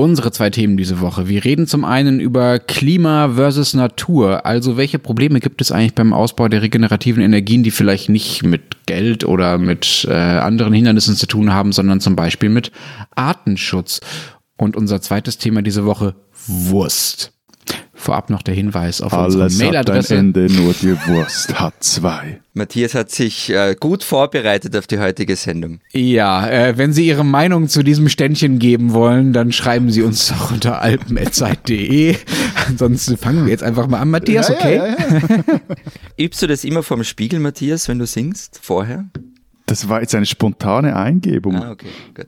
Unsere zwei Themen diese Woche. Wir reden zum einen über Klima versus Natur. Also welche Probleme gibt es eigentlich beim Ausbau der regenerativen Energien, die vielleicht nicht mit Geld oder mit äh, anderen Hindernissen zu tun haben, sondern zum Beispiel mit Artenschutz. Und unser zweites Thema diese Woche Wurst. Vorab noch der Hinweis auf Alles unsere Mailadresse. Hat ein Ende, nur die Wurst hat zwei. Matthias hat sich äh, gut vorbereitet auf die heutige Sendung. Ja, äh, wenn Sie Ihre Meinung zu diesem Ständchen geben wollen, dann schreiben Sie uns doch unter alpen.zeit.de. Ansonsten fangen wir jetzt einfach mal an. Matthias, Ja, okay? ja, ja, ja. Übst du das immer vorm Spiegel, Matthias, wenn du singst? Vorher? Das war jetzt eine spontane Eingebung. Ah, okay, gut.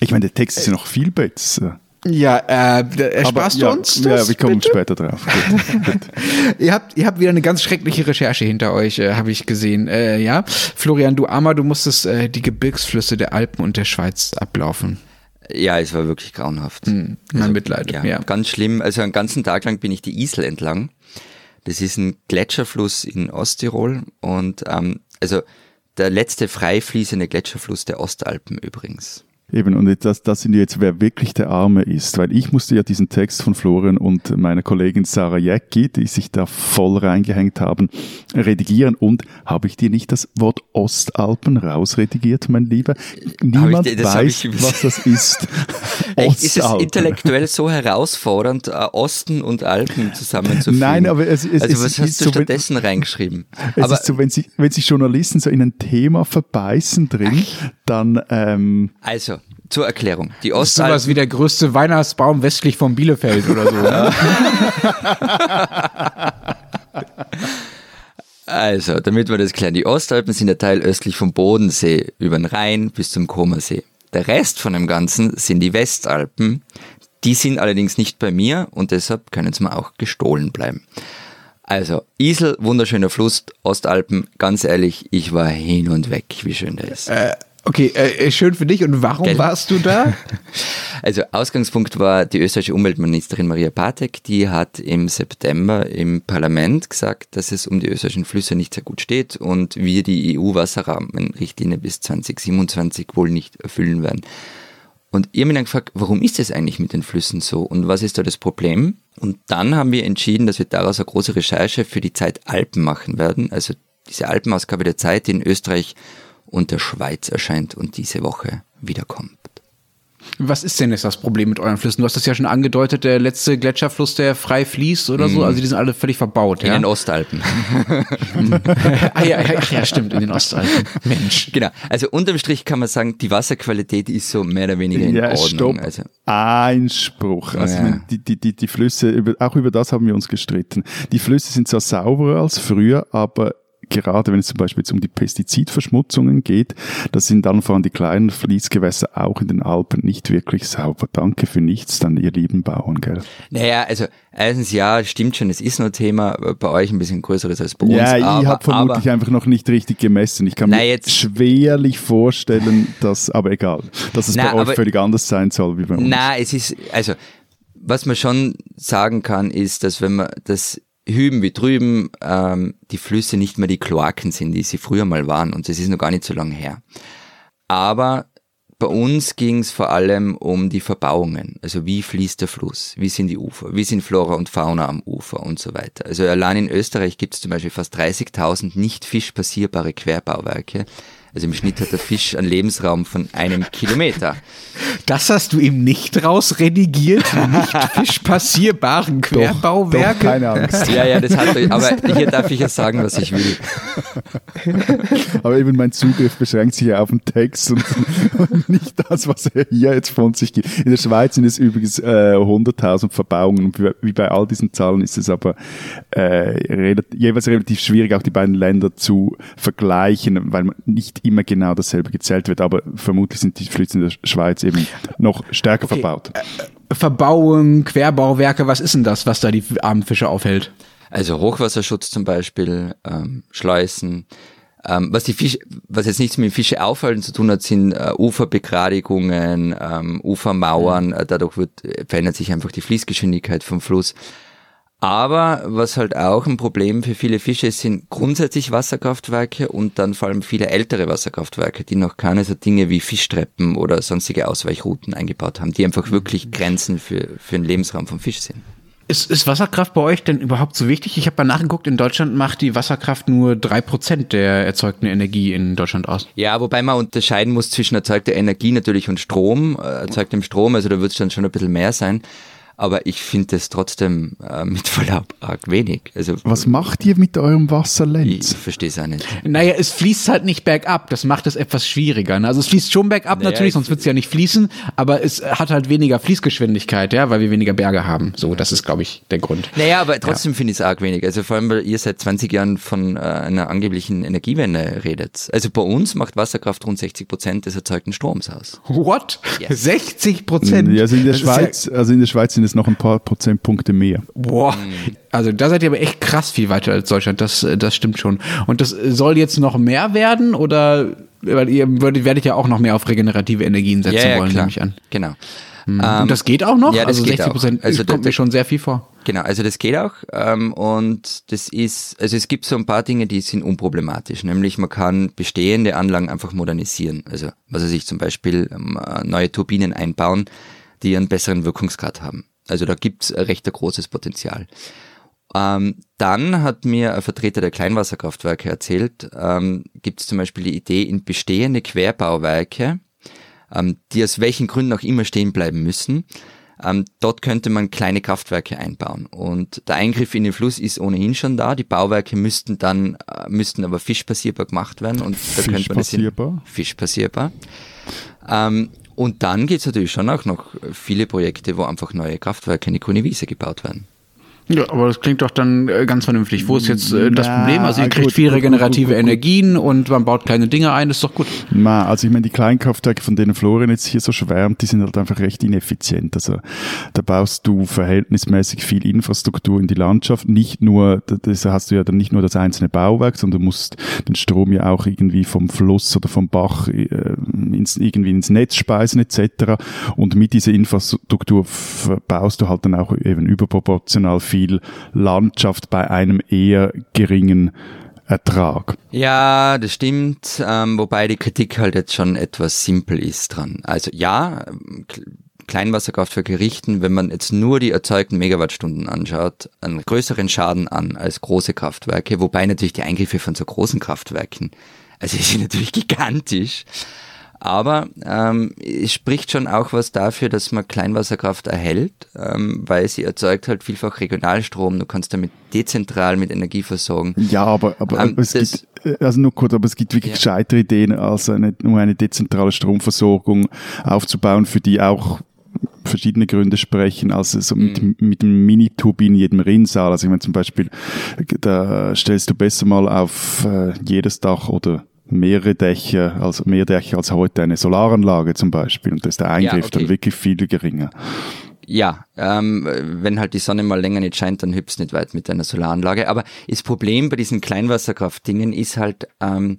Ich meine, der Text ist ja noch viel besser. Ja, äh, ersparst ja, du uns Ja, das, wir kommen bitte? später drauf. Ihr habt, ihr habt wieder eine ganz schreckliche Recherche hinter euch, äh, habe ich gesehen. Äh, ja, Florian, du Armer, du musstest äh, die Gebirgsflüsse der Alpen und der Schweiz ablaufen. Ja, es war wirklich grauenhaft. Hm, mein Mitleid. Ja, Ja. ganz schlimm. Also einen ganzen Tag lang bin ich die Isel entlang. Das ist ein Gletscherfluss in Osttirol und ähm, also der letzte frei fließende Gletscherfluss der Ostalpen übrigens. Eben, und das, das sind jetzt, wer wirklich der Arme ist, weil ich musste ja diesen Text von Florian und meiner Kollegin Sarah Jäcki, die sich da voll reingehängt haben, redigieren und habe ich dir nicht das Wort Ostalpen rausredigiert, mein Lieber? Niemand hab weiß, ich- was das ist. Echt, ist es intellektuell so herausfordernd, äh, Osten und Alpen zusammenzufügen? Nein, aber es, es, also es was ist hast du so, wenn, stattdessen reingeschrieben? es aber ist so, wenn sich, wenn sich Journalisten so in ein Thema verbeißen drin, dann ähm, also zur Erklärung: Die Das ist sowas Ostalpen wie der größte Weihnachtsbaum westlich von Bielefeld oder so. ne? Also, damit wir das klären, die Ostalpen sind der Teil östlich vom Bodensee über den Rhein bis zum Comersee. Der Rest von dem Ganzen sind die Westalpen. Die sind allerdings nicht bei mir und deshalb können sie mir auch gestohlen bleiben. Also, Isel, wunderschöner Fluss, Ostalpen, ganz ehrlich, ich war hin und weg, wie schön der ist. äh, okay, äh, schön für dich. Und warum Gell? warst du da? Also Ausgangspunkt war die österreichische Umweltministerin Maria Patek, die hat im September im Parlament gesagt, dass es um die österreichischen Flüsse nicht sehr gut steht und wir die EU-Wasserrahmenrichtlinie bis 2027 wohl nicht erfüllen werden. Und ihr habt mich dann gefragt, warum ist es eigentlich mit den Flüssen so und was ist da das Problem? Und dann haben wir entschieden, dass wir daraus eine große Recherche für die Zeit Alpen machen werden, also diese Alpenausgabe der Zeit, die in Österreich und der Schweiz erscheint und diese Woche wiederkommt. Was ist denn jetzt das Problem mit euren Flüssen? Du hast das ja schon angedeutet, der letzte Gletscherfluss, der frei fließt oder so. Also die sind alle völlig verbaut. In ja? den Ostalpen. ah, ja, ja, ach ja, stimmt, in den Ostalpen. Mensch. Genau. Also unterm Strich kann man sagen, die Wasserqualität ist so mehr oder weniger in Ja, Ordnung. stopp. Also, Einspruch. Also Ja. die, die, die, die Flüsse, auch über das haben wir uns gestritten. Die Flüsse sind zwar sauberer als früher, aber gerade wenn es zum Beispiel jetzt um die Pestizidverschmutzungen geht, das sind dann vor allem die kleinen Fließgewässer auch in den Alpen nicht wirklich sauber. Danke für nichts, dann ihr lieben Bauern, gell? naja, also erstens ja, stimmt schon, es ist nur Thema, äh, bei euch ein bisschen größeres als bei uns. Ja, ich habe vermutlich aber, einfach noch nicht richtig gemessen. Ich kann Na, mir jetzt- schwerlich vorstellen, dass, aber egal, dass es Na, bei euch aber- völlig anders sein soll wie bei uns. Na, es ist, also, was man schon sagen kann, ist, dass wenn man das hüben wie drüben ähm, die Flüsse nicht mehr die Kloaken sind, die sie früher mal waren. Und das ist noch gar nicht so lange her. Aber bei uns ging es vor allem um die Verbauungen. Also wie fließt der Fluss? Wie sind die Ufer? Wie sind Flora und Fauna am Ufer und so weiter? Also allein in Österreich gibt es zum Beispiel fast 30.000 nicht fischpassierbare Querbauwerke. Also im Schnitt hat der Fisch einen Lebensraum von einem Kilometer. Das hast du ihm nicht rausredigiert, nicht fischpassierbaren Doch, Querbauwerke. keine Angst. Ja, ja, das hat er, aber hier darf ich ja sagen, was ich will. Aber eben mein Zugriff beschränkt sich ja auf den Text und, und nicht das, was er hier jetzt von sich gibt. In der Schweiz sind es übrigens äh, 100.000 Verbauungen und wie- bei all diesen Zahlen ist es aber äh, jeweils relativ schwierig, auch die beiden Länder zu vergleichen, weil man nicht immer genau dasselbe gezählt wird. Aber vermutlich sind die Flüsse in der Schweiz eben noch stärker verbaut. Verbauung, Querbauwerke, was ist denn das, was da die armen Fische aufhält? Also Hochwasserschutz zum Beispiel, ähm, Schleusen, Ähm, was die Fische, was jetzt nichts mit Fische aufhalten zu tun hat, sind äh, Uferbegradigungen, ähm, Ufermauern. Äh, dadurch wird, verändert sich einfach die Fließgeschwindigkeit vom Fluss. Aber was halt auch ein Problem für viele Fische ist, sind grundsätzlich Wasserkraftwerke und dann vor allem viele ältere Wasserkraftwerke, die noch keine so Dinge wie Fischtreppen oder sonstige Ausweichrouten eingebaut haben, die einfach wirklich Grenzen für, für den Lebensraum vom Fisch sind. Ist, ist Wasserkraft bei euch denn überhaupt so wichtig? Ich habe mal nachgeguckt, in Deutschland macht die Wasserkraft nur drei Prozent der erzeugten Energie in Deutschland aus. Ja, wobei man unterscheiden muss zwischen erzeugter Energie natürlich und Strom, äh, erzeugtem Strom, also da wird es dann schon ein bisschen mehr sein aber ich finde es trotzdem äh, mit Verlaub arg wenig. Also, Was macht ihr mit eurem Wasserlenz? Ich verstehe es auch nicht. Naja, es fließt halt nicht bergab, das macht es etwas schwieriger. Ne? Also es fließt schon bergab naja, natürlich, sonst wird es ja nicht fließen, aber es hat halt weniger Fließgeschwindigkeit, ja, weil wir weniger Berge haben. So, das ist, glaube ich, der Grund. Naja, aber trotzdem ja. finde ich es arg wenig. Also vor allem, weil ihr seit 20 Jahren von äh, einer angeblichen Energiewende redet. Also bei uns macht Wasserkraft rund 60 Prozent des erzeugten Stroms aus. What? Yes. 60 Prozent? Ja, also in der Schweiz, ja also in der Schweiz sind es noch ein paar Prozentpunkte mehr. Boah, also da seid ihr aber echt krass viel weiter als Deutschland, das, das stimmt schon. Und das soll jetzt noch mehr werden oder weil ihr würdet, werdet ja auch noch mehr auf regenerative Energien setzen ja, ja, wollen, nehme ich an. Genau. Mhm. Und das geht auch noch? Ja, das also geht 60 Prozent also kommt mir schon sehr viel vor. Genau, also das geht auch ähm, und das ist, also es gibt so ein paar Dinge, die sind unproblematisch, nämlich man kann bestehende Anlagen einfach modernisieren. Also was weiß ich zum Beispiel ähm, neue Turbinen einbauen, die einen besseren Wirkungsgrad haben. Also da gibt's ein recht großes Potenzial. Ähm, dann hat mir ein Vertreter der Kleinwasserkraftwerke erzählt, ähm, gibt es zum Beispiel die Idee, in bestehende Querbauwerke, ähm, die aus welchen Gründen auch immer stehen bleiben müssen, ähm, dort könnte man kleine Kraftwerke einbauen. Und der Eingriff in den Fluss ist ohnehin schon da. Die Bauwerke müssten dann, äh, müssten aber fischpassierbar gemacht werden. Und da könnte man das in, fischpassierbar. Und dann gibt es natürlich schon auch noch viele Projekte, wo einfach neue Kraftwerke in die grüne Wiese gebaut werden. Ja, aber das klingt doch dann äh, ganz vernünftig. Wo ist jetzt äh, das Na, Problem? Also ihr kriegt gut, viel regenerative gut, gut, Energien und man baut kleine Dinge ein, das ist doch gut. Na, also ich meine, die Kleinkraftwerke, von denen Florian jetzt hier so schwärmt, die sind halt einfach recht ineffizient. Also da baust du verhältnismäßig viel Infrastruktur in die Landschaft. Nicht nur, das hast du ja dann nicht nur das einzelne Bauwerk, sondern du musst den Strom ja auch irgendwie vom Fluss oder vom Bach äh, ins, irgendwie ins Netz speisen etc. Und mit dieser Infrastruktur baust du halt dann auch eben überproportional viel viel Landschaft bei einem eher geringen Ertrag. Ja, das stimmt, ähm, wobei die Kritik halt jetzt schon etwas simpel ist dran. Also ja, Kleinwasserkraftwerke richten, wenn man jetzt nur die erzeugten Megawattstunden anschaut, einen größeren Schaden an als große Kraftwerke, wobei natürlich die Eingriffe von so großen Kraftwerken, also die sind natürlich gigantisch. Aber ähm, es spricht schon auch was dafür, dass man Kleinwasserkraft erhält, ähm, weil sie erzeugt halt vielfach Regionalstrom. Du kannst damit dezentral mit Energie versorgen. Ja, aber, aber ähm, es gibt, äh, also nur kurz, aber es gibt wirklich ja. gescheitere Ideen, als eine, nur eine dezentrale Stromversorgung aufzubauen, für die auch verschiedene Gründe sprechen, als so mit, mhm. mit dem Mini-Turbin in jedem Rinnsal. Also ich meine zum Beispiel, da stellst du besser mal auf äh, jedes Dach oder mehrere Dächer, also mehr Dächer als heute eine Solaranlage zum Beispiel. Und da ist der Eingriff ja, okay. dann wirklich viel geringer. Ja, ähm, wenn halt die Sonne mal länger nicht scheint, dann hüpfst nicht weit mit einer Solaranlage. Aber das Problem bei diesen Kleinwasserkraftdingen ist halt, ähm,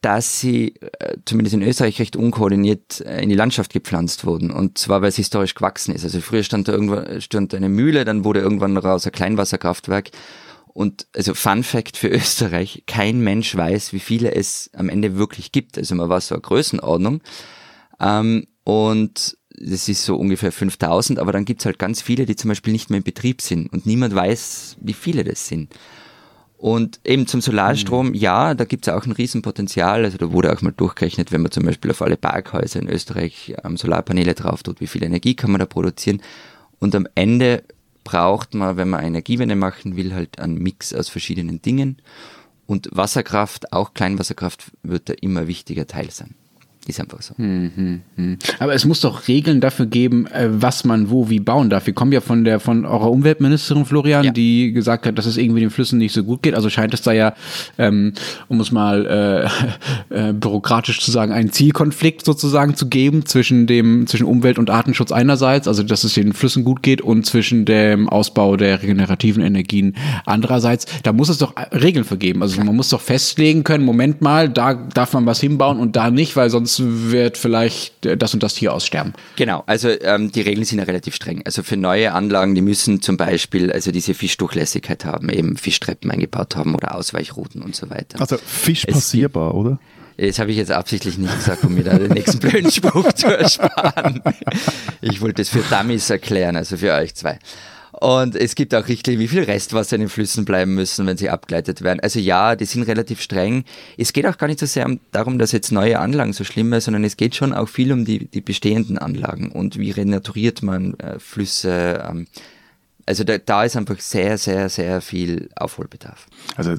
dass sie äh, zumindest in Österreich recht unkoordiniert äh, in die Landschaft gepflanzt wurden. Und zwar, weil es historisch gewachsen ist. Also früher stand da irgendwann stand eine Mühle, dann wurde irgendwann daraus ein Kleinwasserkraftwerk. Und also Fun Fact für Österreich, kein Mensch weiß, wie viele es am Ende wirklich gibt. Also man war so eine Größenordnung. Ähm, und das ist so ungefähr 5000, aber dann gibt's halt ganz viele, die zum Beispiel nicht mehr in Betrieb sind und niemand weiß, wie viele das sind. Und eben zum Solarstrom, mhm. ja, da gibt's auch ein Riesenpotenzial. Also da wurde auch mal durchgerechnet, wenn man zum Beispiel auf alle Parkhäuser in Österreich ähm, Solarpaneele drauf tut, wie viel Energie kann man da produzieren. Und am Ende braucht man, wenn man Energiewende machen will, halt einen Mix aus verschiedenen Dingen. Und Wasserkraft, auch Kleinwasserkraft, wird da immer wichtiger Teil sein. Ist einfach so. Hm, hm, Aber es muss doch Regeln dafür geben, äh, was man wo wie bauen darf. Wir kommen ja von der von eurer Umweltministerin Florian, ja. die gesagt hat, dass es irgendwie den Flüssen nicht so gut geht. Also scheint es da ja, ähm, um es mal äh, äh, bürokratisch zu sagen, einen Zielkonflikt sozusagen zu geben zwischen dem zwischen Umwelt und Artenschutz einerseits, also dass es den Flüssen gut geht, und zwischen dem Ausbau der regenerativen Energien andererseits. Da muss es doch Regeln vergeben. Also man muss doch festlegen können. Moment mal, da darf man was hinbauen und da nicht, weil sonst wird vielleicht das und das Tier aussterben. Genau, also ähm, die Regeln sind ja relativ streng. Also für neue Anlagen, die müssen zum Beispiel also diese Fischdurchlässigkeit haben, eben Fischtreppen eingebaut haben oder Ausweichrouten und so weiter. Also Fisch passierbar, oder? Das habe ich jetzt absichtlich nicht gesagt, um mir da den nächsten blöden Spruch zu ersparen. Ich wollte es für Dummies erklären, also für euch zwei. Und es gibt auch Richtlinien, wie viel Restwasser in den Flüssen bleiben müssen, wenn sie abgeleitet werden. Also ja, die sind relativ streng. Es geht auch gar nicht so sehr darum, dass jetzt neue Anlagen so schlimm sind, sondern es geht schon auch viel um die, die bestehenden Anlagen und wie renaturiert man äh, Flüsse. Ähm, also da, da ist einfach sehr, sehr, sehr viel Aufholbedarf. Also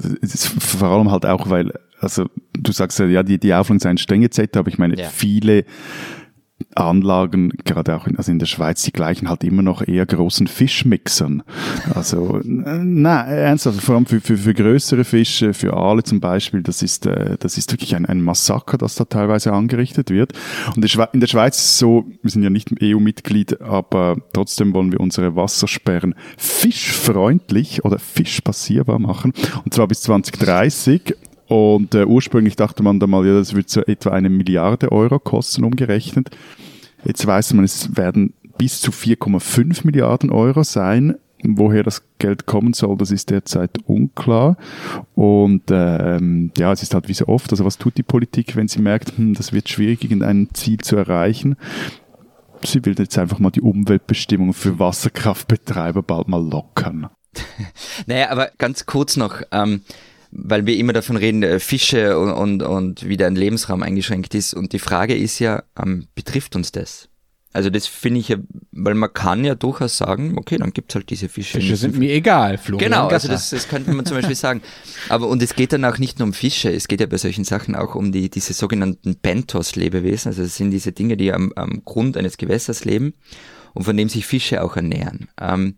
vor allem halt auch, weil, also du sagst ja, die, die Auflagen seien streng etc., aber ich meine, ja. viele Anlagen, gerade auch in, also in der Schweiz, die gleichen halt immer noch eher großen Fischmixern. Also, na, ernsthaft, vor allem für, für, für größere Fische, für Aale zum Beispiel, das ist, äh, das ist wirklich ein, ein Massaker, das da teilweise angerichtet wird. Und in der Schweiz ist es so, wir sind ja nicht EU-Mitglied, aber trotzdem wollen wir unsere Wassersperren fischfreundlich oder fischpassierbar machen. Und zwar bis 2030. Und äh, ursprünglich dachte man da mal, ja, das wird so etwa eine Milliarde Euro kosten, umgerechnet. Jetzt weiß man, es werden bis zu 4,5 Milliarden Euro sein. Woher das Geld kommen soll, das ist derzeit unklar. Und ähm, ja, es ist halt wie so oft, also was tut die Politik, wenn sie merkt, hm, das wird schwierig, irgendein Ziel zu erreichen? Sie will jetzt einfach mal die Umweltbestimmungen für Wasserkraftbetreiber bald mal lockern. naja, aber ganz kurz noch. Ähm weil wir immer davon reden, äh, Fische und, und, und wie dein Lebensraum eingeschränkt ist. Und die Frage ist ja, ähm, betrifft uns das? Also das finde ich ja, weil man kann ja durchaus sagen, okay, dann gibt's halt diese Fische. Fische sind mir egal, Florian. Genau, also das, das könnte man zum Beispiel sagen. Aber und es geht dann auch nicht nur um Fische, es geht ja bei solchen Sachen auch um die diese sogenannten Benthos-Lebewesen. Also das sind diese Dinge, die am, am Grund eines Gewässers leben und von dem sich Fische auch ernähren. Ähm,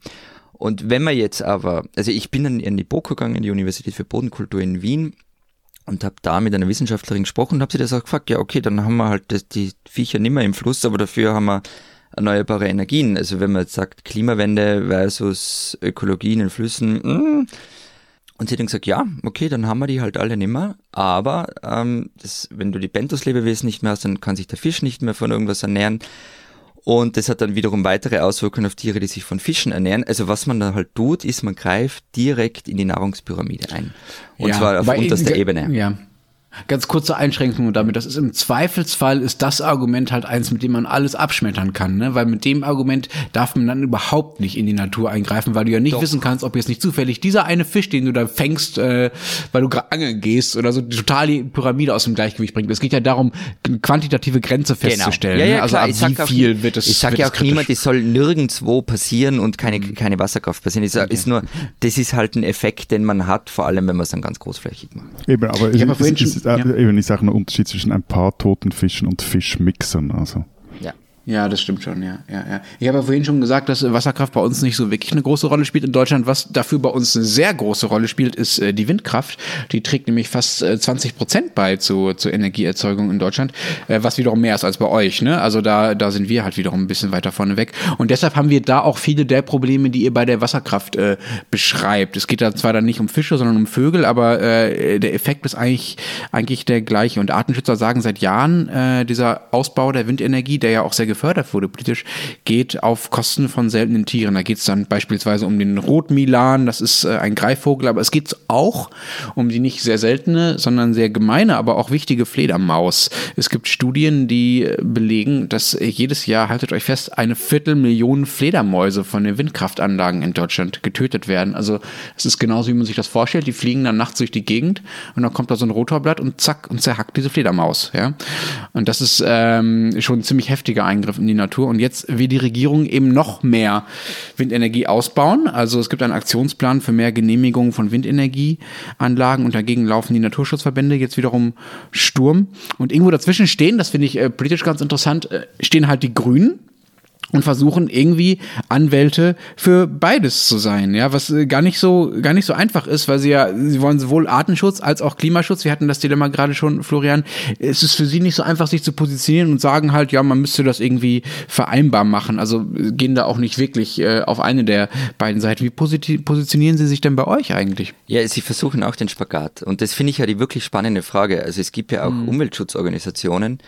und wenn man jetzt aber, also ich bin dann in die BOKU gegangen, die Universität für Bodenkultur in Wien und habe da mit einer Wissenschaftlerin gesprochen und habe sie das auch gefragt, ja okay, dann haben wir halt das, die Viecher nicht mehr im Fluss, aber dafür haben wir erneuerbare Energien. Also wenn man jetzt sagt Klimawende versus Ökologie in den Flüssen, mh. Mm. und sie hat dann gesagt, ja, okay, dann haben wir die halt alle nicht mehr, aber ähm, das, wenn du die Benthos-Lebewesen nicht mehr hast, dann kann sich der Fisch nicht mehr von irgendwas ernähren. Und das hat dann wiederum weitere Auswirkungen auf Tiere, die sich von Fischen ernähren. Also was man da halt tut, ist, man greift direkt in die Nahrungspyramide ein. Und ja, zwar auf unterster Ebene. Ja. Ganz kurze Einschränkung damit. Das ist im Zweifelsfall ist das Argument halt eins, mit dem man alles abschmettern kann, ne? Weil mit dem Argument darf man dann überhaupt nicht in die Natur eingreifen, weil du ja nicht Doch. wissen kannst, ob jetzt nicht zufällig dieser eine Fisch, den du da fängst, äh, weil du gerade angeln gehst oder so, total die Pyramide aus dem Gleichgewicht bringt. Es geht ja darum, eine quantitative Grenze genau. festzustellen. Genau. Ja, ja, ne? Also ab wie viel auch, wird es Ich sage ja auch niemand, es soll nirgendwo passieren und keine, mhm. keine Wasserkraft passieren. Es okay. ist nur, das ist halt ein Effekt, den man hat, vor allem wenn man es dann ganz großflächig macht. Eben, aber ich es, ist, ja. eben, ich sage einen Unterschied zwischen ein paar toten Fischen und Fischmixern. Also. Ja, das stimmt schon, ja, ja, ja. Ich habe ja vorhin schon gesagt, dass Wasserkraft bei uns nicht so wirklich eine große Rolle spielt in Deutschland. Was dafür bei uns eine sehr große Rolle spielt, ist äh, die Windkraft. Die trägt nämlich fast äh, 20 Prozent bei zu, zur Energieerzeugung in Deutschland, äh, was wiederum mehr ist als bei euch. Ne? Also da, da sind wir halt wiederum ein bisschen weiter vorne weg. Und deshalb haben wir da auch viele der Probleme, die ihr bei der Wasserkraft äh, beschreibt. Es geht da zwar dann nicht um Fische, sondern um Vögel, aber äh, der Effekt ist eigentlich, eigentlich der gleiche. Und Artenschützer sagen seit Jahren, äh, dieser Ausbau der Windenergie, der ja auch sehr gefördert wurde politisch, geht auf Kosten von seltenen Tieren. Da geht es dann beispielsweise um den Rotmilan, das ist äh, ein Greifvogel, aber es geht auch um die nicht sehr seltene, sondern sehr gemeine, aber auch wichtige Fledermaus. Es gibt Studien, die äh, belegen, dass jedes Jahr, haltet euch fest, eine Viertelmillion Fledermäuse von den Windkraftanlagen in Deutschland getötet werden. Also es ist genauso, wie man sich das vorstellt. Die fliegen dann nachts durch die Gegend und dann kommt da so ein Rotorblatt und zack und zerhackt diese Fledermaus. Ja? Und das ist ähm, schon ein ziemlich heftiger Eingriff Eingriff in die Natur. Und jetzt will die Regierung eben noch mehr Windenergie ausbauen. Also es gibt einen Aktionsplan für mehr Genehmigungen von Windenergieanlagen und dagegen laufen die Naturschutzverbände jetzt wiederum Sturm. Und irgendwo dazwischen stehen, das finde ich äh, politisch ganz interessant, äh, stehen halt die Grünen und versuchen irgendwie Anwälte für beides zu sein, ja, was äh, gar nicht so gar nicht so einfach ist, weil sie ja sie wollen sowohl Artenschutz als auch Klimaschutz. Wir hatten das Dilemma gerade schon, Florian. Es ist für sie nicht so einfach, sich zu positionieren und sagen halt, ja, man müsste das irgendwie vereinbar machen. Also gehen da auch nicht wirklich äh, auf eine der beiden Seiten. Wie positionieren sie sich denn bei euch eigentlich? Ja, sie versuchen auch den Spagat und das finde ich ja die wirklich spannende Frage. Also es gibt ja auch mhm. Umweltschutzorganisationen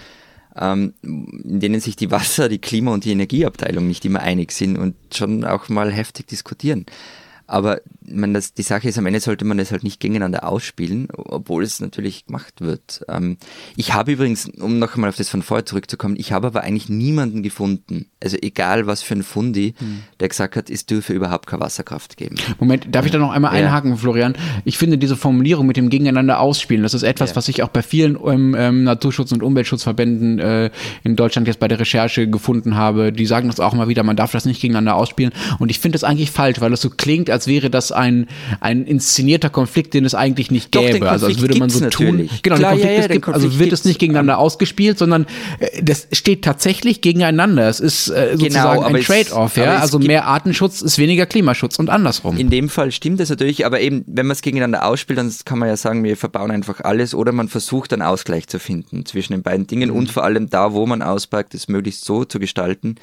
ähm, in denen sich die Wasser-, die Klima- und die Energieabteilung nicht immer einig sind und schon auch mal heftig diskutieren. Aber man, das, die Sache ist, am Ende sollte man es halt nicht gegeneinander ausspielen, obwohl es natürlich gemacht wird. Ähm, ich habe übrigens, um noch einmal auf das von vorher zurückzukommen, ich habe aber eigentlich niemanden gefunden, also egal was für ein Fundi, hm. der gesagt hat, es dürfe überhaupt keine Wasserkraft geben. Moment, darf ich da noch einmal ja. einhaken, Florian? Ich finde diese Formulierung mit dem gegeneinander ausspielen, das ist etwas, ja. was ich auch bei vielen ähm, ähm, Naturschutz- und Umweltschutzverbänden äh, in Deutschland jetzt bei der Recherche gefunden habe. Die sagen das auch mal wieder, man darf das nicht gegeneinander ausspielen. Und ich finde das eigentlich falsch, weil es so klingt, als wäre das ein, ein inszenierter Konflikt, den es eigentlich nicht gäbe. Doch, also als würde man so natürlich. tun. Genau, Klar, Konflikt, ja, ja, gibt, also wird es nicht gegeneinander ausgespielt, sondern äh, das steht tatsächlich gegeneinander. Es ist äh, sozusagen genau, ein Trade-off, ja. Also mehr Artenschutz ist weniger Klimaschutz und andersrum. In dem Fall stimmt das natürlich, aber eben, wenn man es gegeneinander ausspielt, dann kann man ja sagen, wir verbauen einfach alles oder man versucht einen Ausgleich zu finden zwischen den beiden Dingen mhm. und vor allem da, wo man auspackt, es möglichst so zu gestalten, ähm,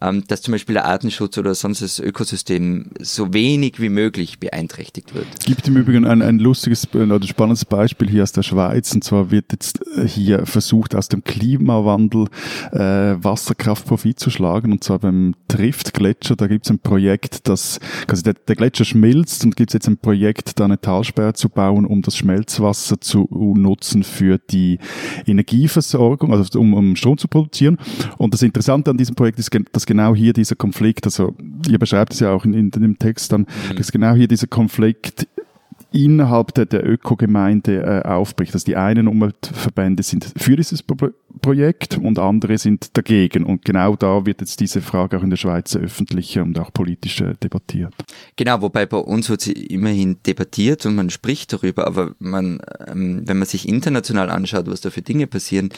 dass zum Beispiel der Artenschutz oder sonst das Ökosystem so wenig wie möglich beeinträchtigt wird. Es gibt im Übrigen ein, ein lustiges oder spannendes Beispiel hier aus der Schweiz und zwar wird jetzt äh, hier versucht aus dem Klimawandel äh, Wasserkraft Profit zu schlagen und zwar beim Trift-Gletscher, da gibt es ein Projekt, das, also der, der Gletscher schmilzt und gibt es jetzt ein Projekt, da eine Talsperre zu bauen, um das Schmelzwasser zu nutzen für die Energieversorgung, also um, um Strom zu produzieren. Und das Interessante an diesem Projekt ist, dass genau hier dieser Konflikt, also ihr beschreibt es ja auch in, in dem Text dann, mhm. dass genau hier dieser Konflikt innerhalb der, der Ökogemeinde äh, aufbricht. Also die einen Umweltverbände sind für dieses Pro Projekt und andere sind dagegen. Und genau da wird jetzt diese Frage auch in der Schweiz öffentlich und auch politisch äh, debattiert. Genau, wobei bei uns wird sie immerhin debattiert und man spricht darüber, aber man, ähm, wenn man sich international anschaut, was da für Dinge passieren,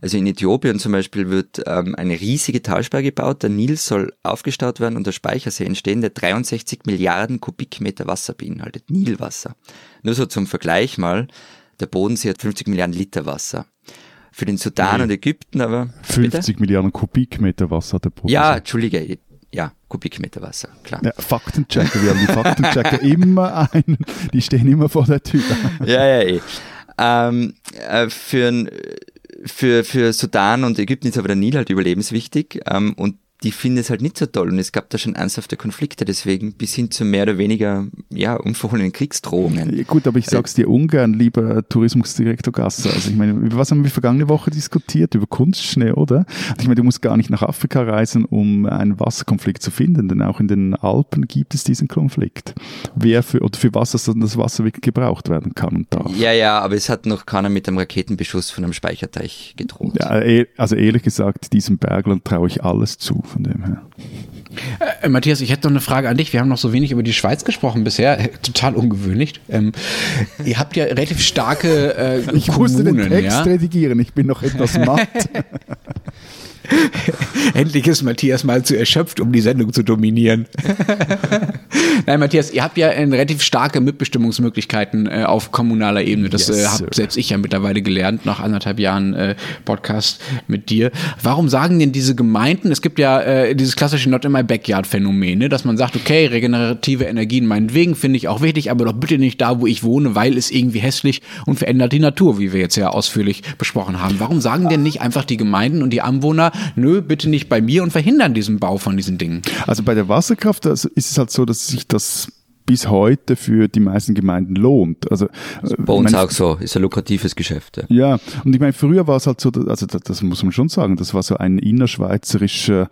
also in Äthiopien zum Beispiel wird ähm, eine riesige Talsperre gebaut, der Nil soll aufgestaut werden und der Speichersee entstehen, der 63 Milliarden Kubikmeter Wasser beinhaltet, Nilwasser. Nur so zum Vergleich mal, der Bodensee hat 50 Milliarden Liter Wasser. Für den Sudan nee. und Ägypten aber... 50 bitte? Milliarden Kubikmeter Wasser hat der Bodensee. Ja, Entschuldige, ja, Kubikmeter Wasser, klar. Ja, Faktenchecker, wir haben die Faktenchecker immer einen, die stehen immer vor der Tür. ja, ja, eh. Ähm, äh, für ein für, für Sudan und Ägypten ist aber der Nil halt überlebenswichtig ähm, und die finden es halt nicht so toll und es gab da schon ernsthafte Konflikte deswegen bis hin zu mehr oder weniger ja unverhohlenen Kriegsdrohungen. Ja, gut, aber ich sag's dir ungern, lieber Tourismusdirektor Gasser. Also ich meine, über was haben wir vergangene Woche diskutiert? Über Kunstschnee, oder? Und ich meine, du musst gar nicht nach Afrika reisen, um einen Wasserkonflikt zu finden, denn auch in den Alpen gibt es diesen Konflikt. Wer für oder für was das Wasser wirklich gebraucht werden kann und darf. Ja, ja, aber es hat noch keiner mit einem Raketenbeschuss von einem Speicherteich gedroht. Ja, eh, also ehrlich gesagt, diesem Bergland traue ich alles zu von dem her. Äh, Matthias, ich hätte noch eine Frage an dich. Wir haben noch so wenig über die Schweiz gesprochen bisher. Äh, total ungewöhnlich. Ähm, ihr habt ja relativ starke äh, Ich Kommunen, musste den Text ja? redigieren. Ich bin noch etwas matt. Endlich ist Matthias mal zu erschöpft, um die Sendung zu dominieren. Nein, Matthias, ihr habt ja relativ starke Mitbestimmungsmöglichkeiten äh, auf kommunaler Ebene. Das yes, äh, habe selbst ich ja mittlerweile gelernt, nach anderthalb Jahren äh, Podcast mit dir. Warum sagen denn diese Gemeinden, es gibt ja äh, dieses klassische Not in my Backyard Phänomen, ne, dass man sagt, okay, regenerative Energien meinetwegen finde ich auch wichtig, aber doch bitte nicht da, wo ich wohne, weil es irgendwie hässlich und verändert die Natur, wie wir jetzt ja ausführlich besprochen haben. Warum sagen denn nicht einfach die Gemeinden und die Anwohner, nö, bitte nicht bei mir und verhindern diesen Bau von diesen Dingen. Also bei der Wasserkraft ist es halt so, dass sich das bis heute für die meisten Gemeinden lohnt. Also, also bei uns meine, auch so, ist ein lukratives Geschäft. Ja, ja und ich meine, früher war es halt so, also das, das, muss man schon sagen, das war so ein innerschweizerischer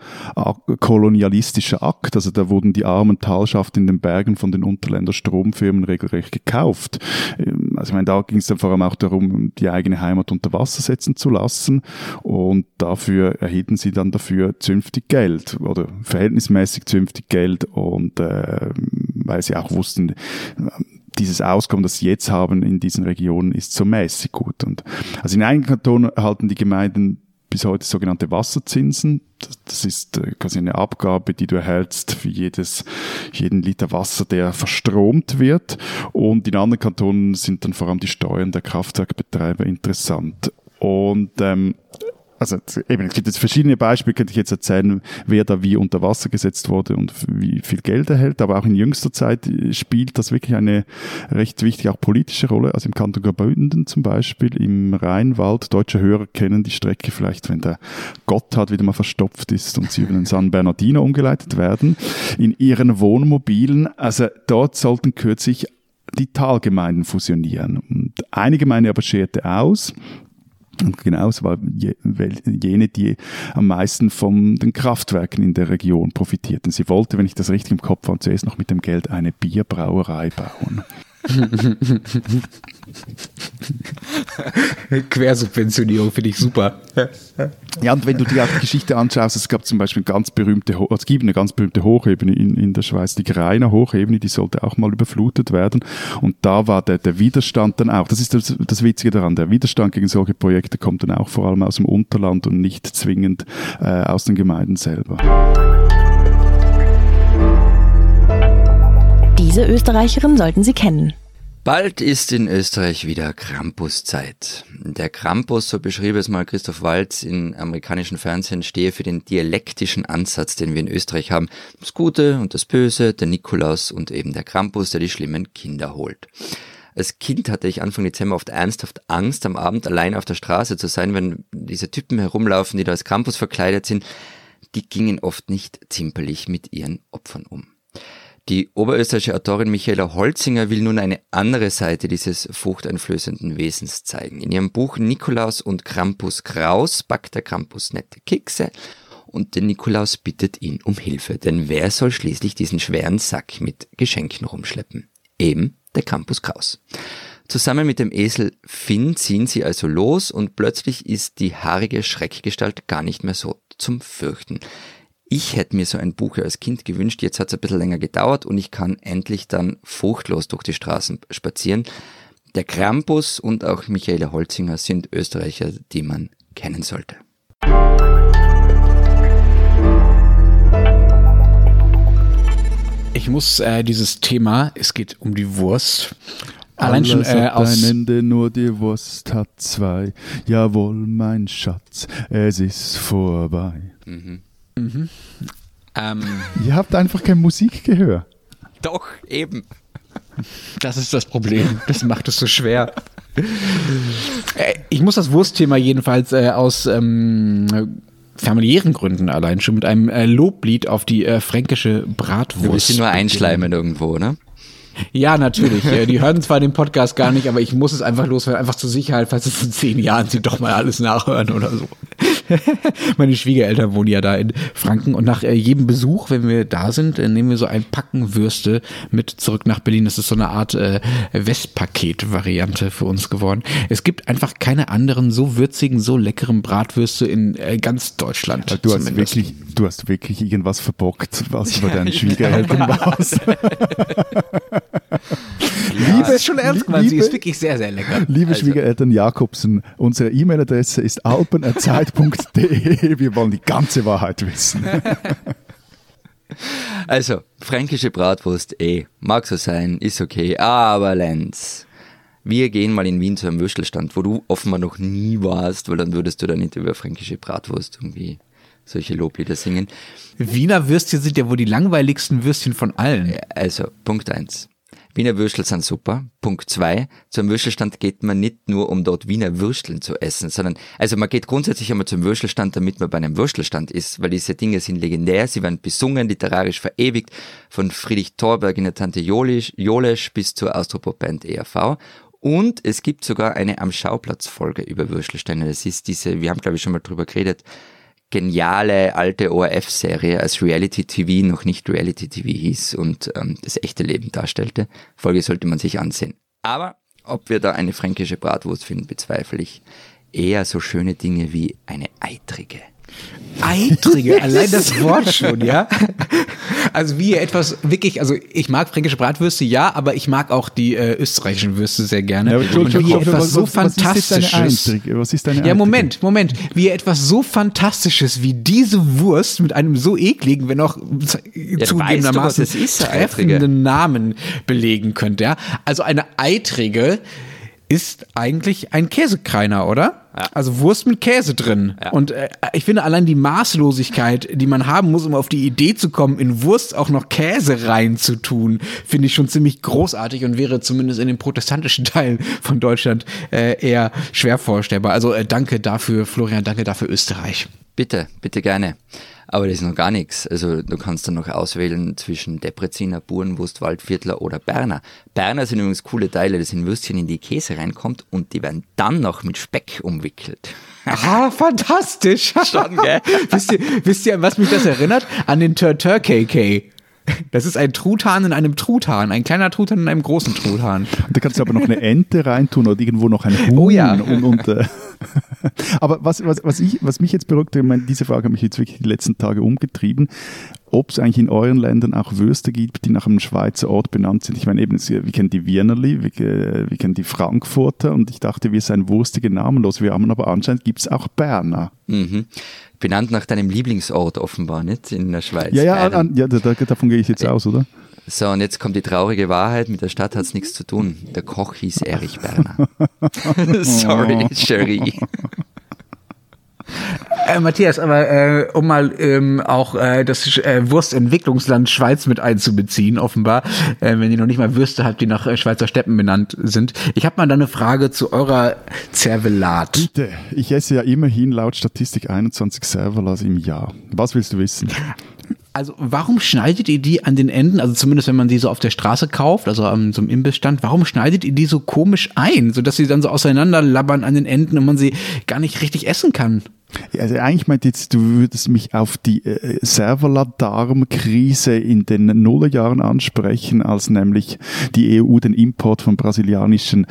kolonialistischer Akt. Also da wurden die armen Talschaften in den Bergen von den Unterländer Stromfirmen regelrecht gekauft. Ähm, also ich meine, da ging es dann vor allem auch darum, die eigene Heimat unter Wasser setzen zu lassen und dafür erhielten sie dann dafür zünftig Geld oder verhältnismäßig zünftig Geld und äh, weil sie auch wussten, dieses Auskommen, das sie jetzt haben in diesen Regionen, ist so mäßig gut. Und also in einigen Kantonen erhalten die Gemeinden bis heute sogenannte Wasserzinsen. Das ist äh, quasi eine Abgabe, die du erhältst für jedes, jeden Liter Wasser, der verstromt wird. Und in anderen Kantonen sind dann vor allem die Steuern der Kraftwerkbetreiber interessant. Und ähm, also eben, es gibt jetzt verschiedene Beispiele, könnte ich jetzt erzählen, wer da wie unter Wasser gesetzt wurde und wie viel Geld erhält, aber auch in jüngster Zeit spielt das wirklich eine recht wichtige, auch politische Rolle, also im Kanton Graubünden zum Beispiel, im Rheinwald, deutsche Hörer kennen die Strecke vielleicht, wenn der Gotthard wieder mal verstopft ist und sie über den San Bernardino umgeleitet werden, in ihren Wohnmobilen, also dort sollten kürzlich die Talgemeinden fusionieren. Und eine Gemeinde aber scherte aus, und genau, es war jene, die am meisten von den Kraftwerken in der Region profitierten. Sie wollte, wenn ich das richtig im Kopf habe, zuerst noch mit dem Geld eine Bierbrauerei bauen. Quersubventionierung finde ich super. ja, und wenn du dir auch die Geschichte anschaust, es gab zum Beispiel eine ganz berühmte, es gibt eine ganz berühmte Hochebene in, in der Schweiz, die Greiner Hochebene, die sollte auch mal überflutet werden. Und da war der, der Widerstand dann auch, das ist das, das Witzige daran, der Widerstand gegen solche Projekte kommt dann auch vor allem aus dem Unterland und nicht zwingend äh, aus den Gemeinden selber. Diese Österreicherin sollten Sie kennen. Bald ist in Österreich wieder Krampuszeit. Der Krampus, so beschrieb es mal Christoph Walz in amerikanischen Fernsehen, stehe für den dialektischen Ansatz, den wir in Österreich haben. Das Gute und das Böse, der Nikolaus und eben der Krampus, der die schlimmen Kinder holt. Als Kind hatte ich Anfang Dezember oft ernsthaft Angst, am Abend allein auf der Straße zu sein, wenn diese Typen herumlaufen, die da als Krampus verkleidet sind. Die gingen oft nicht zimperlich mit ihren Opfern um. Die oberösterreichische Autorin Michaela Holzinger will nun eine andere Seite dieses furchteinflößenden Wesens zeigen. In ihrem Buch Nikolaus und Krampus Kraus backt der Krampus nette Kekse und der Nikolaus bittet ihn um Hilfe, denn wer soll schließlich diesen schweren Sack mit Geschenken rumschleppen? Eben der Krampus Kraus. Zusammen mit dem Esel Finn ziehen sie also los und plötzlich ist die haarige Schreckgestalt gar nicht mehr so zum Fürchten. Ich hätte mir so ein Buch als Kind gewünscht, jetzt hat es ein bisschen länger gedauert und ich kann endlich dann furchtlos durch die Straßen spazieren. Der Krampus und auch Michaela Holzinger sind Österreicher, die man kennen sollte. Ich muss äh, dieses Thema, es geht um die Wurst, Allein Alles schon äh, aus. Ein Ende, nur die Wurst hat zwei. Jawohl, mein Schatz, es ist vorbei. Mhm. Mhm. Ähm, Ihr habt einfach kein Musikgehör. Doch, eben. Das ist das Problem. Das macht es so schwer. Äh, ich muss das Wurstthema jedenfalls äh, aus ähm, familiären Gründen allein schon mit einem äh, Loblied auf die äh, fränkische Bratwurst. Du willst sie nur einschleimen irgendwo, ne? Ja, natürlich. Die hören zwar den Podcast gar nicht, aber ich muss es einfach loswerden, einfach zur Sicherheit, falls es in zehn Jahren sie doch mal alles nachhören oder so. Meine Schwiegereltern wohnen ja da in Franken und nach äh, jedem Besuch, wenn wir da sind, äh, nehmen wir so ein Packen Würste mit zurück nach Berlin. Das ist so eine Art äh, Westpaket-Variante für uns geworden. Es gibt einfach keine anderen so würzigen, so leckeren Bratwürste in äh, ganz Deutschland. Du hast, wirklich, du hast wirklich irgendwas verbockt, was über deine Schwiegereltern warst. Ja, liebe, ist schon ernst gemeint, sie ist wirklich sehr, sehr lecker. Liebe also. Schwiegereltern Jakobsen, unsere E-Mail-Adresse ist alpen.zeit.de. Wir wollen die ganze Wahrheit wissen. Also, fränkische Bratwurst, eh, mag so sein, ist okay, aber Lenz, wir gehen mal in Wien zu einem Würstelstand, wo du offenbar noch nie warst, weil dann würdest du da nicht über fränkische Bratwurst irgendwie solche Loblieder singen. Wiener Würstchen sind ja wohl die langweiligsten Würstchen von allen. Also, Punkt eins. Wiener Würstel sind super. Punkt zwei, zum Würstelstand geht man nicht nur, um dort Wiener Würsteln zu essen, sondern, also man geht grundsätzlich einmal zum Würstelstand, damit man bei einem Würstelstand ist, weil diese Dinge sind legendär, sie werden besungen, literarisch verewigt, von Friedrich Thorberg in der Tante Jolesch, Jolesch bis zur Austropop-Band ERV. Und es gibt sogar eine am Schauplatz Folge über Würstelsteine. Das ist diese, wir haben glaube ich schon mal drüber geredet, geniale alte ORF-Serie als Reality-TV noch nicht Reality-TV hieß und ähm, das echte Leben darstellte. Folge sollte man sich ansehen. Aber Ob wir da eine fränkische Bratwurst finden, bezweifle ich. Eher so schöne Dinge wie eine eitrige. Eitrige, allein das Wort schon, ja. Also wie etwas wirklich, also ich mag fränkische Bratwürste, ja, aber ich mag auch die äh, österreichischen Würste sehr gerne. Ja, und wie etwas so was, was fantastisches. Ist deine was ist deine ja? Moment, Moment. Wie etwas so fantastisches wie diese Wurst mit einem so ekligen, wenn auch zugegebenermaßen weißt du, eine Eitrige? treffenden Namen belegen könnte, ja. Also eine eitrige ist eigentlich ein Käsekreiner, oder? Ja. Also Wurst mit Käse drin. Ja. Und äh, ich finde allein die Maßlosigkeit, die man haben muss, um auf die Idee zu kommen, in Wurst auch noch Käse reinzutun, finde ich schon ziemlich großartig und wäre zumindest in den protestantischen Teilen von Deutschland äh, eher schwer vorstellbar. Also äh, danke dafür, Florian, danke dafür Österreich. Bitte, bitte gerne. Aber das ist noch gar nichts. Also du kannst dann noch auswählen zwischen Depreziner, Burenwurst, Waldviertler oder Berner. Berner sind übrigens coole Teile, das sind Würstchen, in die Käse reinkommt und die werden dann noch mit Speck umwickelt. Ah, fantastisch. Schon, gell? wisst, ihr, wisst ihr, an was mich das erinnert? An den Turtur KK. Das ist ein Truthahn in einem Truthahn, ein kleiner Truthahn in einem großen Truthahn. Und da kannst du aber noch eine Ente reintun oder irgendwo noch ein Huhn. Oh ja. Und, und, äh, aber was, was, was, ich, was mich jetzt beruhigt, ich meine, diese Frage hat mich jetzt wirklich die letzten Tage umgetrieben, ob es eigentlich in euren Ländern auch Würste gibt, die nach einem Schweizer Ort benannt sind. Ich meine eben, wir kennen die Wienerli, wir, wir kennen die Frankfurter und ich dachte, wir seien wurstige namenlos. Wir haben aber anscheinend gibt es auch Berner. Mhm. Benannt nach deinem Lieblingsort offenbar, nicht? In der Schweiz. Ja, ja, an, ja da, davon gehe ich jetzt aus, oder? So, und jetzt kommt die traurige Wahrheit, mit der Stadt hat's nichts zu tun. Der Koch hieß Erich Berner. Sorry, Cherie. Äh, Matthias, aber äh, um mal ähm, auch äh, das äh, Wurstentwicklungsland Schweiz mit einzubeziehen, offenbar, äh, wenn ihr noch nicht mal Würste habt, die nach äh, Schweizer Steppen benannt sind. Ich habe mal da eine Frage zu eurer Zervelat. Bitte, ich esse ja immerhin laut Statistik 21 Serverlas im Jahr. Was willst du wissen? Also warum schneidet ihr die an den Enden, also zumindest wenn man die so auf der Straße kauft, also an so einem Imbissstand, warum schneidet ihr die so komisch ein, sodass sie dann so auseinanderlabbern an den Enden und man sie gar nicht richtig essen kann? Also eigentlich meint jetzt, du würdest mich auf die äh, Serverladarm-Krise in den Nullerjahren ansprechen, als nämlich die EU den Import von brasilianischen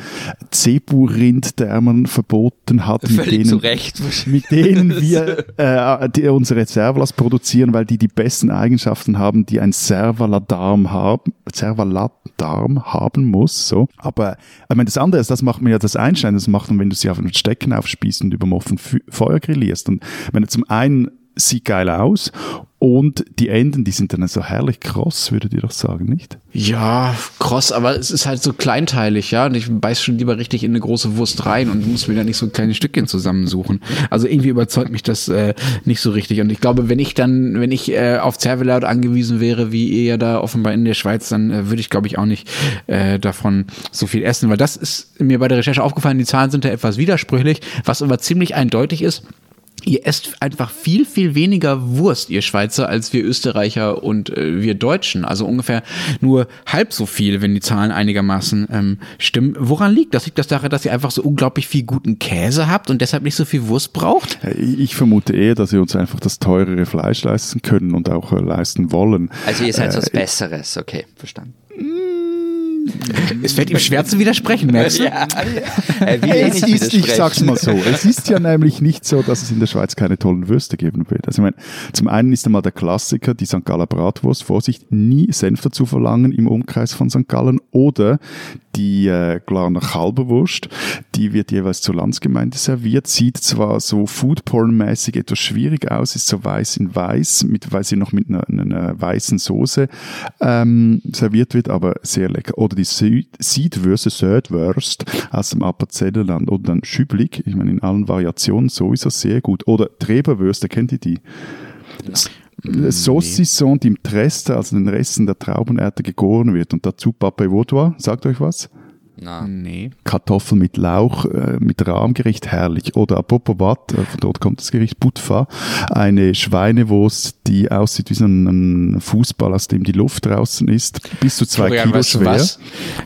Cebu-Rinddärmern verboten hat, mit denen, zu Recht. mit denen wir äh, die, unsere Serverlas produzieren, weil die die besten Eigenschaften haben, die ein Serverladarm haben, Serverladarm haben muss. So. Aber ich meine, das andere ist, das macht man ja das Einschneiden, das macht man, wenn du sie auf einen Stecken aufspießt und über dem offenen Feuer grillierst. Und wenn zum einen sieht geil aus und die Enden, die sind dann so herrlich kross, würdet ihr doch sagen, nicht? Ja, kross, aber es ist halt so kleinteilig, ja. Und ich beiß schon lieber richtig in eine große Wurst rein und muss mir da nicht so kleine Stückchen zusammensuchen. Also irgendwie überzeugt mich das äh, nicht so richtig. Und ich glaube, wenn ich dann, wenn ich äh, auf Zervelat angewiesen wäre, wie ihr ja da offenbar in der Schweiz, dann äh, würde ich, glaube ich, auch nicht äh, davon so viel essen. Weil das ist mir bei der Recherche aufgefallen, die Zahlen sind ja etwas widersprüchlich, was aber ziemlich eindeutig ist. Ihr esst einfach viel, viel weniger Wurst, ihr Schweizer, als wir Österreicher und äh, wir Deutschen. Also ungefähr nur halb so viel, wenn die Zahlen einigermaßen ähm, stimmen. Woran liegt das? Liegt das daran, dass ihr einfach so unglaublich viel guten Käse habt und deshalb nicht so viel Wurst braucht? Äh, Ich vermute eher, dass wir uns einfach das teurere Fleisch leisten können und auch äh, leisten wollen. Also ihr seid Äh, was Besseres, okay, verstanden. Es fällt ihm schwer zu widersprechen, merkst du? Ja, er will Es nicht ist, ich sag's mal so, es ist ja nämlich nicht so, dass es in der Schweiz keine tollen Würste geben wird. Also ich meine, zum einen ist einmal der Klassiker, die St. Galler Bratwurst, Vorsicht, nie Senf dazu verlangen im Umkreis von St. Gallen oder die äh, Glarner Kalberwurst, die wird jeweils zur Landsgemeinde serviert, sieht zwar so Foodporn-mäßig etwas schwierig aus, ist so weiß in weiß, mit, weil sie noch mit einer, einer weißen Soße ähm, serviert wird, aber sehr lecker. Oder die Süd Südwürste, Südwurst aus dem Appenzellerland oder dann Schüblig, ich meine in allen Variationen sowieso sehr gut. Oder Treberwürste, kennt ihr die? Saucisson, die im Treste, also den Resten der Traubenernte gegoren wird. Und dazu Pape Vaudois, sagt euch was? Na, Nee. Kartoffeln mit Lauch, äh, mit Rahmgericht, herrlich. Oder apropos Watt, äh, von dort kommt das Gericht Butfa, eine Schweinewurst, die aussieht wie so ein, Fußball, aus dem die Luft draußen ist, bis zu zwei Florian, Kilo weißt du schwer. was?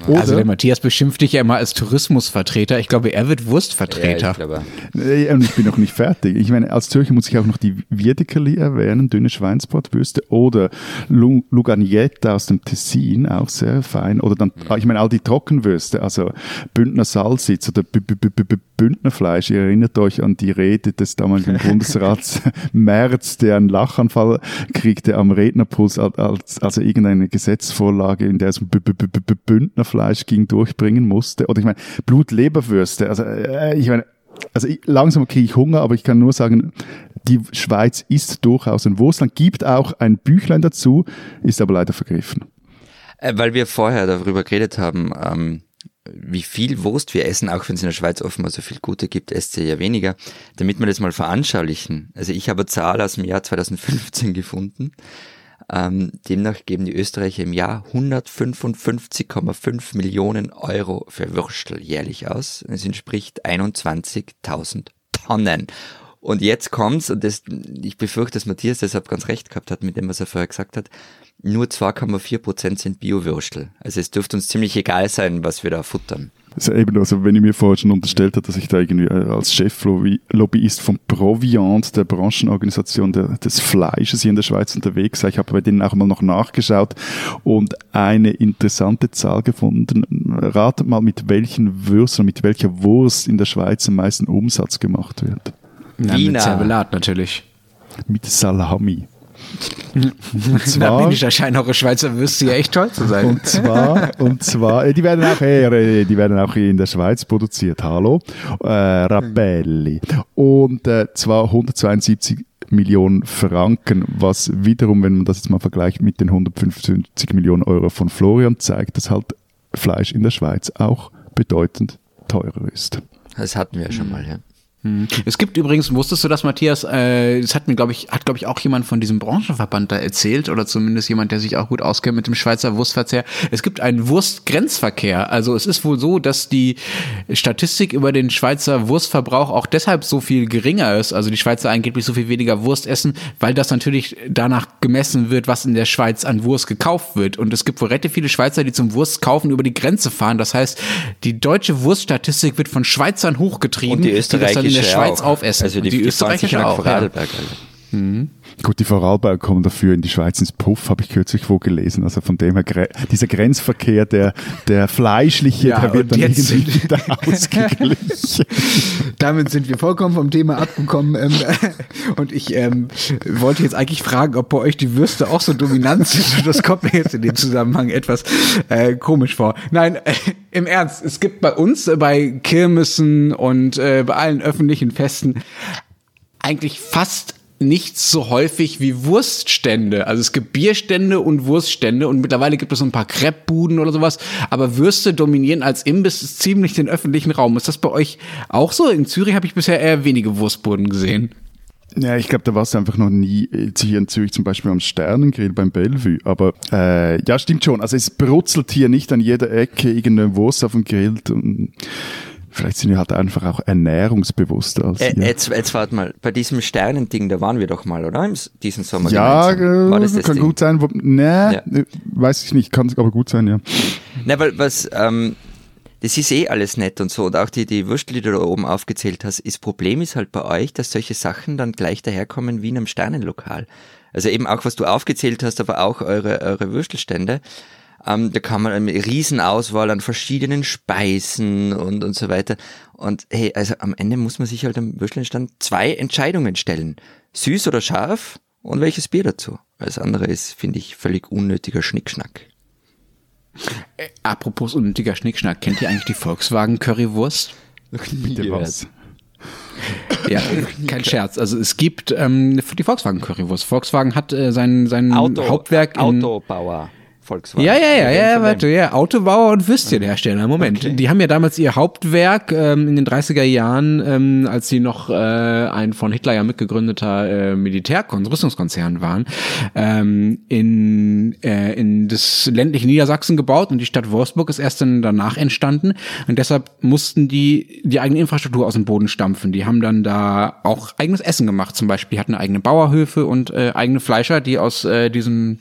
Oder, Also der Matthias beschimpft dich ja immer als Tourismusvertreter. Ich glaube, er wird ja, Wurstvertreter. ich glaube, Äh, und ich bin noch nicht fertig. Ich meine, als Zürcher muss ich auch noch die Wiedekerli erwähnen, dünne Schweinsbratwürste oder Lu- Luganietta aus dem Tessin, auch sehr fein. Oder dann, ah, ich meine, all die Trockenwürste, Würste, also Bündner Salsitz oder B -B -B Bündnerfleisch. Ihr erinnert euch an die Rede des damaligen Bundesrats Merz, der einen Lachanfall kriegte am Rednerpuls, als, als er irgendeine Gesetzvorlage, in der es um Bündnerfleisch ging, durchbringen musste. Oder ich meine, Blutleberwürste. Also äh, ich meine, also ich, langsam kriege ich Hunger, aber ich kann nur sagen, die Schweiz ist durchaus ein Wurstland, gibt auch ein Büchlein dazu, ist aber leider vergriffen. Äh, weil wir vorher darüber geredet haben, ähm, wie viel Wurst wir essen, auch wenn es in der Schweiz offenbar so viel Gute gibt, esst ihr ja weniger, damit wir das mal veranschaulichen. Also ich habe eine Zahl aus dem Jahr 2015 gefunden. Ähm, demnach geben die Österreicher im Jahr 155,5 Millionen Euro für Würstel jährlich aus. Das entspricht 21.000 Tonnen. Und jetzt kommt's, und das, ich befürchte, dass Matthias deshalb ganz recht gehabt hat mit dem, was er vorher gesagt hat, nur 2,4 Prozent sind Bio-Würstel. Also es dürfte uns ziemlich egal sein, was wir da futtern. Also eben, also wenn ich mir vorher schon unterstellt habe, dass ich da irgendwie äh, als Cheflobbyist von Proviant, der Branchenorganisation der, des Fleisches hier in der Schweiz unterwegs sei, ich habe bei denen auch mal noch nachgeschaut und eine interessante Zahl gefunden. Ratet mal, mit welchen Würsten, mit welcher Wurst in der Schweiz am meisten Umsatz gemacht wird. Na, mit Zervelat natürlich. Mit Salami. Und zwar, da da scheinen eure Schweizer Würste ja echt toll zu sein. Und zwar, und zwar, äh, die werden auch äh, die werden auch in der Schweiz produziert. Hallo, äh, Rapelli. Und äh, zwar 172 Millionen Franken, was wiederum, wenn man das jetzt mal vergleicht mit den 155 Millionen Euro von Florian, zeigt, dass halt Fleisch in der Schweiz auch bedeutend teurer ist. Das hatten wir ja schon mal, ja. Hm. Es gibt übrigens, wusstest du das, Matthias? Äh, das hat mir, glaube ich, hat, glaube ich, auch jemand von diesem Branchenverband da erzählt oder zumindest jemand, der sich auch gut auskennt mit dem Schweizer Wurstverzehr. Es gibt einen Wurstgrenzverkehr. Also es ist wohl so, dass die Statistik über den Schweizer Wurstverbrauch auch deshalb so viel geringer ist. Also die Schweizer angeblich so viel weniger Wurst essen, weil das natürlich danach gemessen wird, was in der Schweiz an Wurst gekauft wird. Und es gibt wohl relativ viele Schweizer, die zum Wurstkaufen über die Grenze fahren. Das heißt, die deutsche Wurststatistik wird von Schweizern hochgetrieben. Und die Österreicher in der Schweiz auch. aufessen. Also die, die, die Österreicher auch. Vorarlberg, ja. Mhm. Gut, die Vorarlberger kommen dafür in die Schweiz ins Puff, habe ich kürzlich wo gelesen. Also von dem her, dieser Grenzverkehr, der, der fleischliche, ja, der wird dann irgendwie wieder ausgeglichen. Damit sind wir vollkommen vom Thema abgekommen. Ähm, und ich ähm, wollte jetzt eigentlich fragen, ob bei euch die Würste auch so dominant sind. Das kommt mir jetzt in dem Zusammenhang etwas äh, komisch vor. Nein, äh, im Ernst, es gibt bei uns, äh, bei Kirmessen und äh, bei allen öffentlichen Festen eigentlich fast nicht so häufig wie Wurststände. Also es gibt Bierstände und Wurststände und mittlerweile gibt es so ein paar Crepe-Buden oder sowas. Aber Würste dominieren als Imbiss ziemlich den öffentlichen Raum. Ist das bei euch auch so? In Zürich habe ich bisher eher wenige Wurstbuden gesehen. Ja, ich glaube, da warst du einfach noch nie jetzt hier in Zürich zum Beispiel am Sternengrill beim Bellevue. Aber äh, ja, stimmt schon. Also es brutzelt hier nicht an jeder Ecke irgendeine Wurst auf dem Grill. Und Vielleicht sind wir halt einfach auch ernährungsbewusster als äh, jetzt, jetzt warte mal, bei diesem Sternending, da waren wir doch mal, oder? Im, diesen Sommer Ja, äh, War das das kann Ding? gut sein. Wo, nee, ja. Äh, weiß ich nicht, kann aber gut sein, ja. Na, weil was, ähm, das ist eh alles nett und so. Und auch die, die Würstel, die du da oben aufgezählt hast, das Problem ist halt bei euch, dass solche Sachen dann gleich daherkommen wie in einem Sternenlokal. Also eben auch, was du aufgezählt hast, aber auch eure, eure Würstelstände. Ähm, da kann man eine Riesenauswahl an verschiedenen Speisen und, und so weiter. Und hey, also am Ende muss man sich halt am Würstelstand zwei Entscheidungen stellen. Süß oder scharf und welches Bier dazu. Alles andere ist, finde ich, völlig unnötiger Schnickschnack. Äh, apropos unnötiger Schnickschnack, kennt ihr eigentlich die Volkswagen Currywurst? Bitte was? Ja, kein Scherz. Also es gibt ähm, die Volkswagen Currywurst. Volkswagen hat äh, sein, sein Auto, Hauptwerk in Autobauer. Volkswagen. Ja, ja, ja, ja, warte, ja, Autobauer und Würstchenhersteller. Moment, okay. die haben ja damals ihr Hauptwerk ähm, in den 30er Jahren, ähm, als sie noch äh, ein von Hitler ja mitgegründeter äh, Militärrüstungskonzern waren, ähm, in, äh, in das ländliche Niedersachsen gebaut und die Stadt Wolfsburg ist erst dann danach entstanden und deshalb mussten die die eigene Infrastruktur aus dem Boden stampfen. Die haben dann da auch eigenes Essen gemacht, zum Beispiel hatten eigene Bauerhöfe und äh, eigene Fleischer, die aus äh, diesem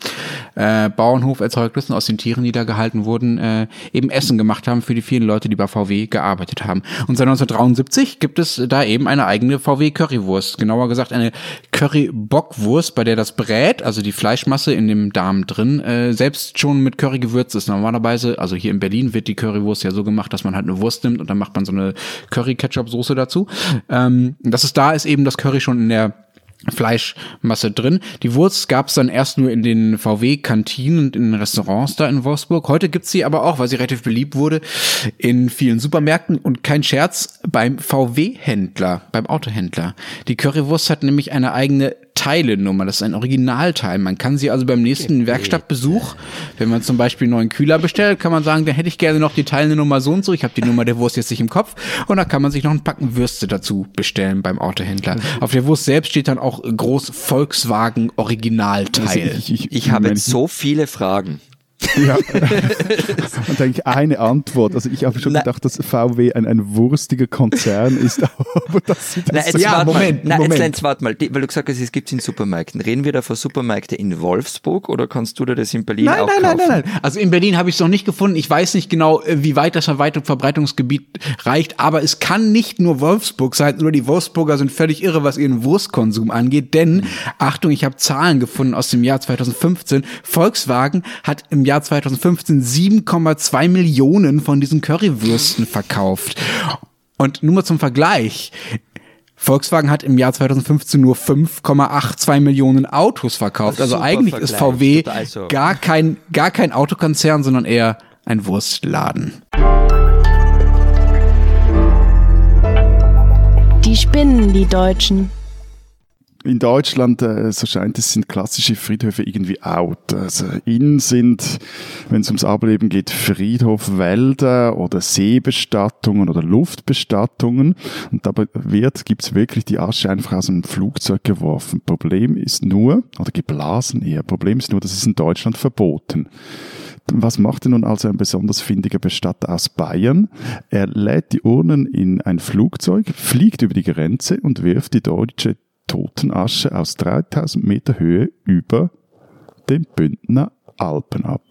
äh, Bauernhof als Erzeugnissen, aus den Tieren, die da gehalten wurden, äh, eben Essen gemacht haben für die vielen Leute, die bei VW gearbeitet haben. Und seit 1973 gibt es da eben eine eigene VW Currywurst. Genauer gesagt eine Curry-Bockwurst, bei der das Brät, also die Fleischmasse in dem Darm drin, äh, selbst schon mit Curry gewürzt ist. Normalerweise, also hier in Berlin wird die Currywurst ja so gemacht, dass man halt eine Wurst nimmt und dann macht man so eine Curry-Ketchup-Soße dazu. Ähm, das ist da ist eben das Curry schon in der Fleischmasse drin. Die Wurst gab es dann erst nur in den VW-Kantinen und in den Restaurants da in Wolfsburg. Heute gibt's sie aber auch, weil sie relativ beliebt wurde, in vielen Supermärkten und kein Scherz beim VW-Händler, beim Autohändler. Die Currywurst hat nämlich eine eigene Teilenummer. Das ist ein Originalteil. Man kann sie also beim nächsten Werkstattbesuch, wenn man zum Beispiel einen neuen Kühler bestellt, kann man sagen, da hätte ich gerne noch die Teilnummer so und so. Ich habe die Nummer der Wurst jetzt nicht im Kopf. Und da kann man sich noch ein Packen Würste dazu bestellen beim Autohändler. Mhm. Auf der Wurst selbst steht dann auch groß Volkswagen Originalteil. Also ich, ich, ich habe so viele Fragen. Ja. Und eigentlich eine Antwort. Also ich habe schon Na, gedacht, dass VW ein, ein wurstiger Konzern ist, aber das sieht Na, jetzt so ja, Moment, mal. Moment. jetzt warte mal, weil du gesagt hast, es gibt es in Supermärkten. Reden wir da von Supermärkten in Wolfsburg oder kannst du da das in Berlin nein, auch nein, kaufen? Nein, nein, nein, Also in Berlin habe ich es noch nicht gefunden. Ich weiß nicht genau, äh, wie weit das Verbreitungsgebiet reicht, aber es kann nicht nur Wolfsburg sein. Nur die Wolfsburger sind völlig irre, was ihren Wurstkonsum angeht. Denn, Achtung, ich habe Zahlen gefunden aus dem Jahr 2015. Volkswagen hat im Jahr 2015 7,2 Millionen von diesen Currywürsten verkauft. Und nur mal zum Vergleich. Volkswagen hat im Jahr 2015 nur 5,82 Millionen Autos verkauft. Also eigentlich Vergleich. ist VW also. gar kein, gar kein Autokonzern, sondern eher ein Wurstladen. Die spinnen, die Deutschen in Deutschland, äh, so scheint es, sind klassische Friedhöfe irgendwie out. Also in sind, wenn es ums Ableben geht, Friedhofwälder oder Seebestattungen oder Luftbestattungen. Und dabei wird, gibt's wirklich die Asche einfach aus einem Flugzeug geworfen. Problem ist nur, oder geblasen eher, Problem ist nur, das ist in Deutschland verboten. Was macht denn nun also ein besonders findiger Bestatter aus Bayern? Er lädt die Urnen in ein Flugzeug, fliegt über die Grenze und wirft die deutsche Totenasche aus 3000 Meter Höhe über den Bündner Alpen ab.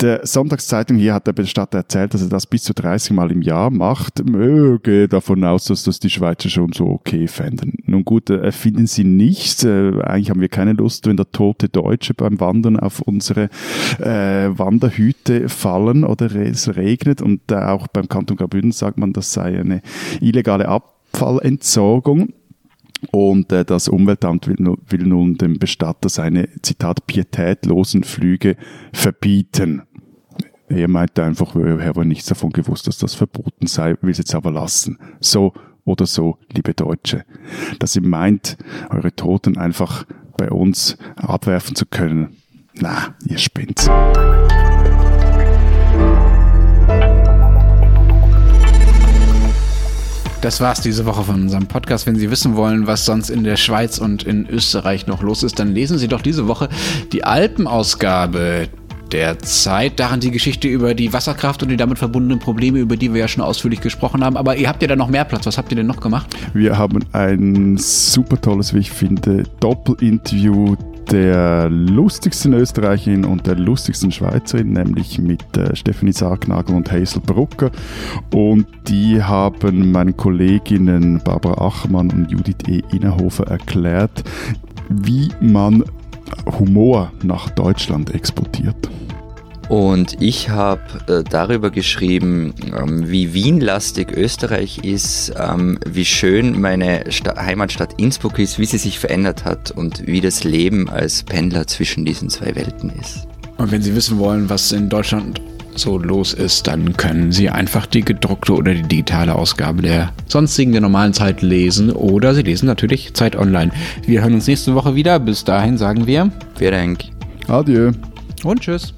Der Sonntagszeitung hier hat der Bestatter erzählt, dass er das bis zu 30 Mal im Jahr macht. Möge davon aus, dass das die Schweizer schon so okay fänden. Nun gut, erfinden sie nichts. Äh, eigentlich haben wir keine Lust, wenn der tote Deutsche beim Wandern auf unsere äh, Wanderhüte fallen oder es regnet. Und äh, auch beim Kanton Graubünden sagt man, das sei eine illegale Abfallentsorgung. Und äh, das Umweltamt will, will nun dem Bestatter seine, Zitat, pietätlosen Flüge verbieten. Er meinte einfach, er habe nichts davon gewusst, dass das verboten sei, will es jetzt aber lassen. So oder so, liebe Deutsche. Dass ihr meint, eure Toten einfach bei uns abwerfen zu können. Na, ihr spinnt. Das war's diese Woche von unserem Podcast. Wenn Sie wissen wollen, was sonst in der Schweiz und in Österreich noch los ist, dann lesen Sie doch diese Woche die Alpenausgabe der Zeit. Daran die Geschichte über die Wasserkraft und die damit verbundenen Probleme, über die wir ja schon ausführlich gesprochen haben. Aber ihr habt ja da noch mehr Platz. Was habt ihr denn noch gemacht? Wir haben ein super tolles, wie ich finde, Doppelinterview der lustigsten Österreicherin und der lustigsten Schweizerin, nämlich mit äh, Stephanie Sargnagel und Hazel Brucker. Und die haben meinen Kolleginnen Barbara Achmann und Judith E. Innerhofer erklärt, wie man Humor nach Deutschland exportiert. Und ich habe äh, darüber geschrieben, ähm, wie Wienlastig Österreich ist, ähm, wie schön meine Sta Heimatstadt Innsbruck ist, wie sie sich verändert hat und wie das Leben als Pendler zwischen diesen zwei Welten ist. Und wenn Sie wissen wollen, was in Deutschland so los ist, dann können Sie einfach die gedruckte oder die digitale Ausgabe der sonstigen der normalen Zeit lesen oder Sie lesen natürlich Zeit online. Wir hören uns nächste Woche wieder. Bis dahin sagen wir. Vielen Dank. Adieu. Und tschüss.